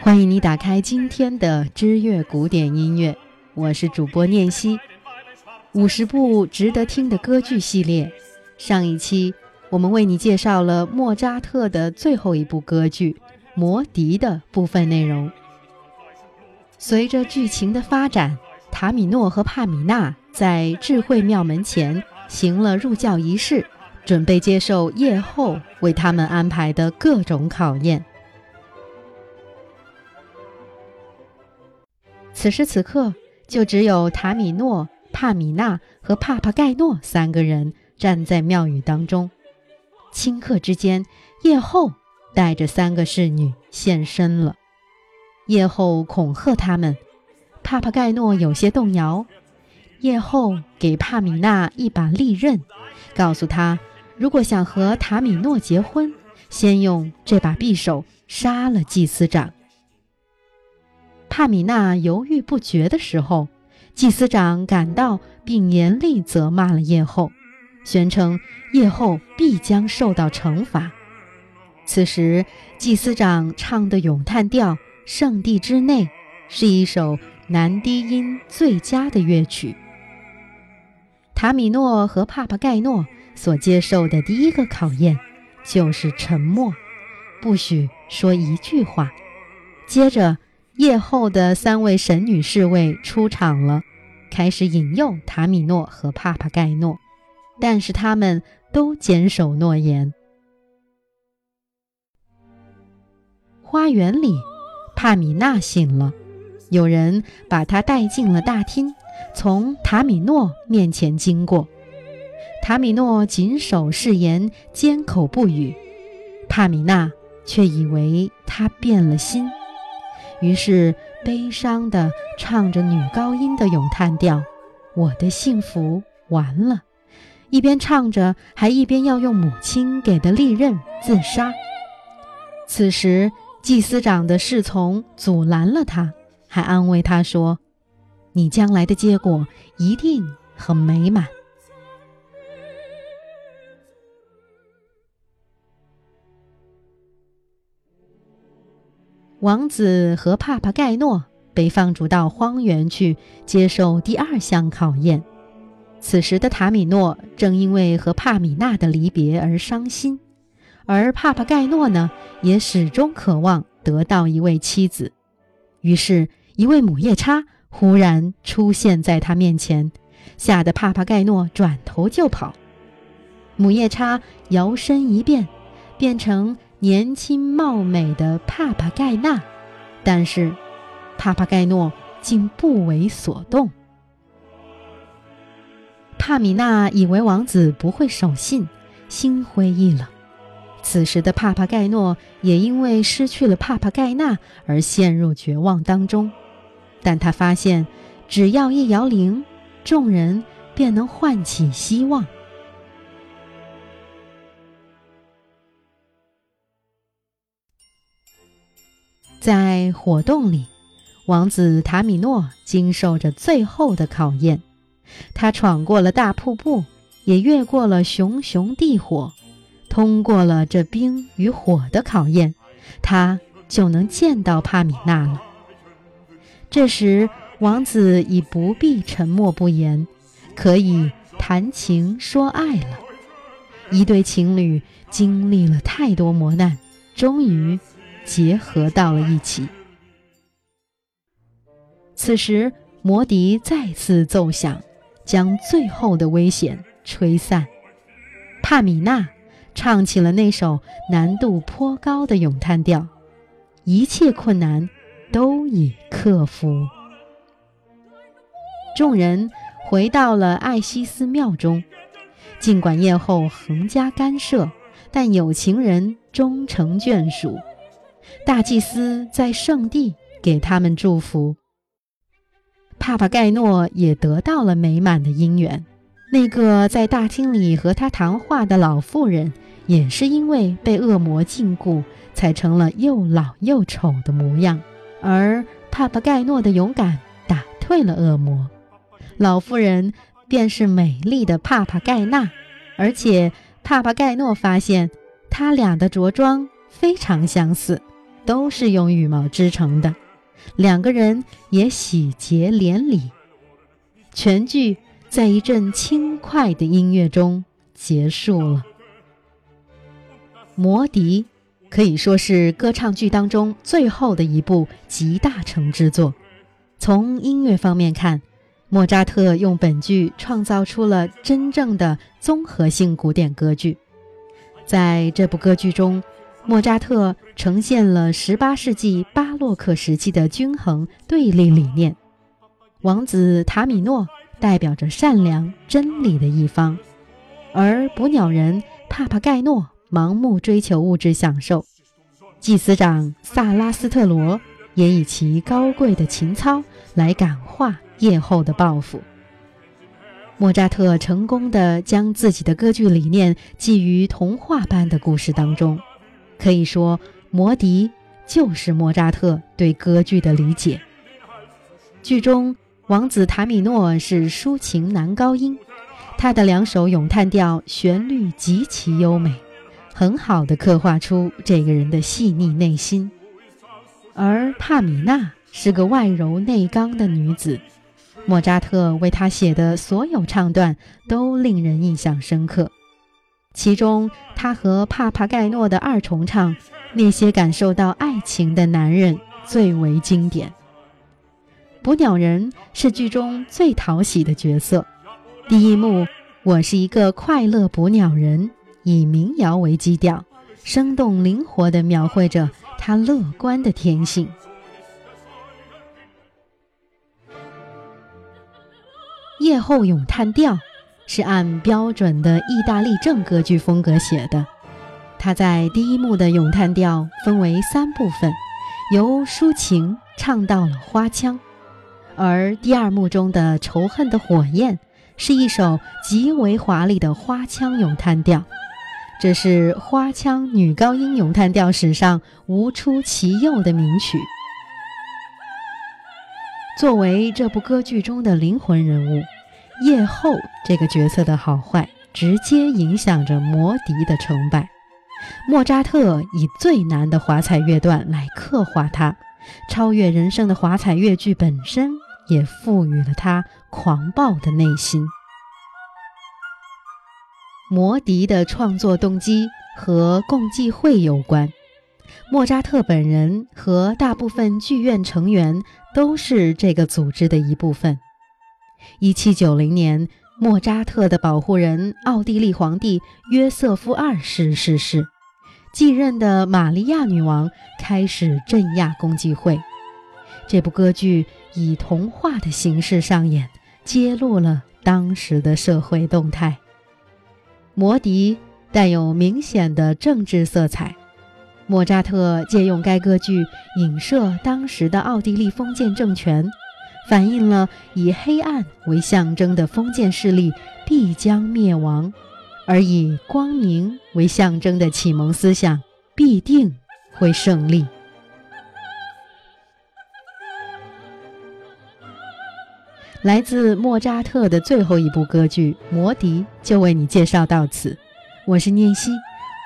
欢迎你打开今天的知乐古典音乐，我是主播念希。五十部值得听的歌剧系列，上一期我们为你介绍了莫扎特的最后一部歌剧《魔笛》的部分内容。随着剧情的发展，塔米诺和帕米娜在智慧庙门前行了入教仪式，准备接受夜后为他们安排的各种考验。此时此刻，就只有塔米诺、帕米娜和帕帕盖诺三个人站在庙宇当中。顷刻之间，夜后带着三个侍女现身了。夜后恐吓他们，帕帕盖诺有些动摇。夜后给帕米娜一把利刃，告诉他，如果想和塔米诺结婚，先用这把匕首杀了祭司长。帕米娜犹豫不决的时候，祭司长赶到，并严厉责骂了叶后，宣称叶后必将受到惩罚。此时，祭司长唱的咏叹调《圣地之内》是一首男低音最佳的乐曲。塔米诺和帕帕盖诺所接受的第一个考验就是沉默，不许说一句话。接着。夜后的三位神女侍卫出场了，开始引诱塔米诺和帕帕盖诺，但是他们都坚守诺言。花园里，帕米娜醒了，有人把她带进了大厅，从塔米诺面前经过。塔米诺谨守誓言，缄口不语，帕米娜却以为他变了心。于是，悲伤地唱着女高音的咏叹调：“我的幸福完了。”一边唱着，还一边要用母亲给的利刃自杀。此时，祭司长的侍从阻拦了他，还安慰他说：“你将来的结果一定很美满。”王子和帕帕盖诺被放逐到荒原去接受第二项考验。此时的塔米诺正因为和帕米娜的离别而伤心，而帕帕盖诺呢，也始终渴望得到一位妻子。于是，一位母夜叉忽然出现在他面前，吓得帕帕盖诺转头就跑。母夜叉摇身一变，变成。年轻貌美的帕帕盖纳，但是帕帕盖诺竟不为所动。帕米娜以为王子不会守信，心灰意冷。此时的帕帕盖诺也因为失去了帕帕盖纳而陷入绝望当中。但他发现，只要一摇铃，众人便能唤起希望。在火洞里，王子塔米诺经受着最后的考验。他闯过了大瀑布，也越过了熊熊地火，通过了这冰与火的考验，他就能见到帕米娜了。这时，王子已不必沉默不言，可以谈情说爱了。一对情侣经历了太多磨难，终于。结合到了一起。此时，魔笛再次奏响，将最后的危险吹散。帕米娜唱起了那首难度颇高的咏叹调，一切困难都已克服。众人回到了艾西斯庙中，尽管夜后横加干涉，但有情人终成眷属。大祭司在圣地给他们祝福。帕帕盖诺也得到了美满的姻缘。那个在大厅里和他谈话的老妇人，也是因为被恶魔禁锢，才成了又老又丑的模样。而帕帕盖诺的勇敢打退了恶魔，老妇人便是美丽的帕帕盖娜。而且帕帕盖诺发现他俩的着装非常相似。都是用羽毛织成的，两个人也喜结连理。全剧在一阵轻快的音乐中结束了。《魔笛》可以说是歌唱剧当中最后的一部集大成之作。从音乐方面看，莫扎特用本剧创造出了真正的综合性古典歌剧。在这部歌剧中，莫扎特呈现了18世纪巴洛克时期的均衡对立理念。王子塔米诺代表着善良、真理的一方，而捕鸟人帕帕盖诺盲目追求物质享受。祭司长萨拉斯特罗也以其高贵的情操来感化夜后的报复。莫扎特成功地将自己的歌剧理念寄于童话般的故事当中。可以说，《魔笛》就是莫扎特对歌剧的理解。剧中，王子塔米诺是抒情男高音，他的两首咏叹调旋律极其优美，很好的刻画出这个人的细腻内心。而帕米娜是个外柔内刚的女子，莫扎特为她写的所有唱段都令人印象深刻。其中，他和帕帕盖诺的二重唱《那些感受到爱情的男人》最为经典。捕鸟人是剧中最讨喜的角色。第一幕，我是一个快乐捕鸟人，以民谣为基调，生动灵活地描绘着他乐观的天性。夜后咏叹调。是按标准的意大利正歌剧风格写的。他在第一幕的咏叹调分为三部分，由抒情唱到了花腔，而第二幕中的仇恨的火焰是一首极为华丽的花腔咏叹调，这是花腔女高音咏叹调史上无出其右的名曲。作为这部歌剧中的灵魂人物。夜后这个角色的好坏，直接影响着魔笛的成败。莫扎特以最难的华彩乐段来刻画它，超越人生的华彩乐剧本身，也赋予了他狂暴的内心。魔笛的创作动机和共济会有关，莫扎特本人和大部分剧院成员都是这个组织的一部分。一七九零年，莫扎特的保护人奥地利皇帝约瑟夫二世逝世，继任的玛利亚女王开始镇压共济会。这部歌剧以童话的形式上演，揭露了当时的社会动态。《魔笛》带有明显的政治色彩，莫扎特借用该歌剧影射当时的奥地利封建政权。反映了以黑暗为象征的封建势力必将灭亡，而以光明为象征的启蒙思想必定会胜利。来自莫扎特的最后一部歌剧《魔笛》就为你介绍到此，我是念希，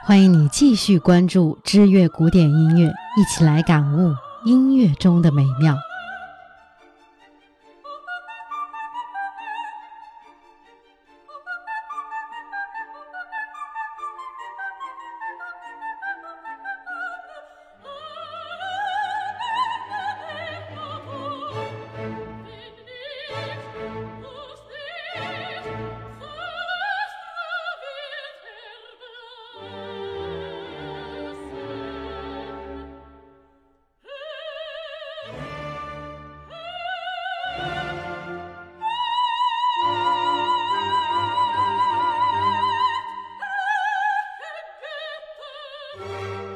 欢迎你继续关注知乐古典音乐，一起来感悟音乐中的美妙。うん。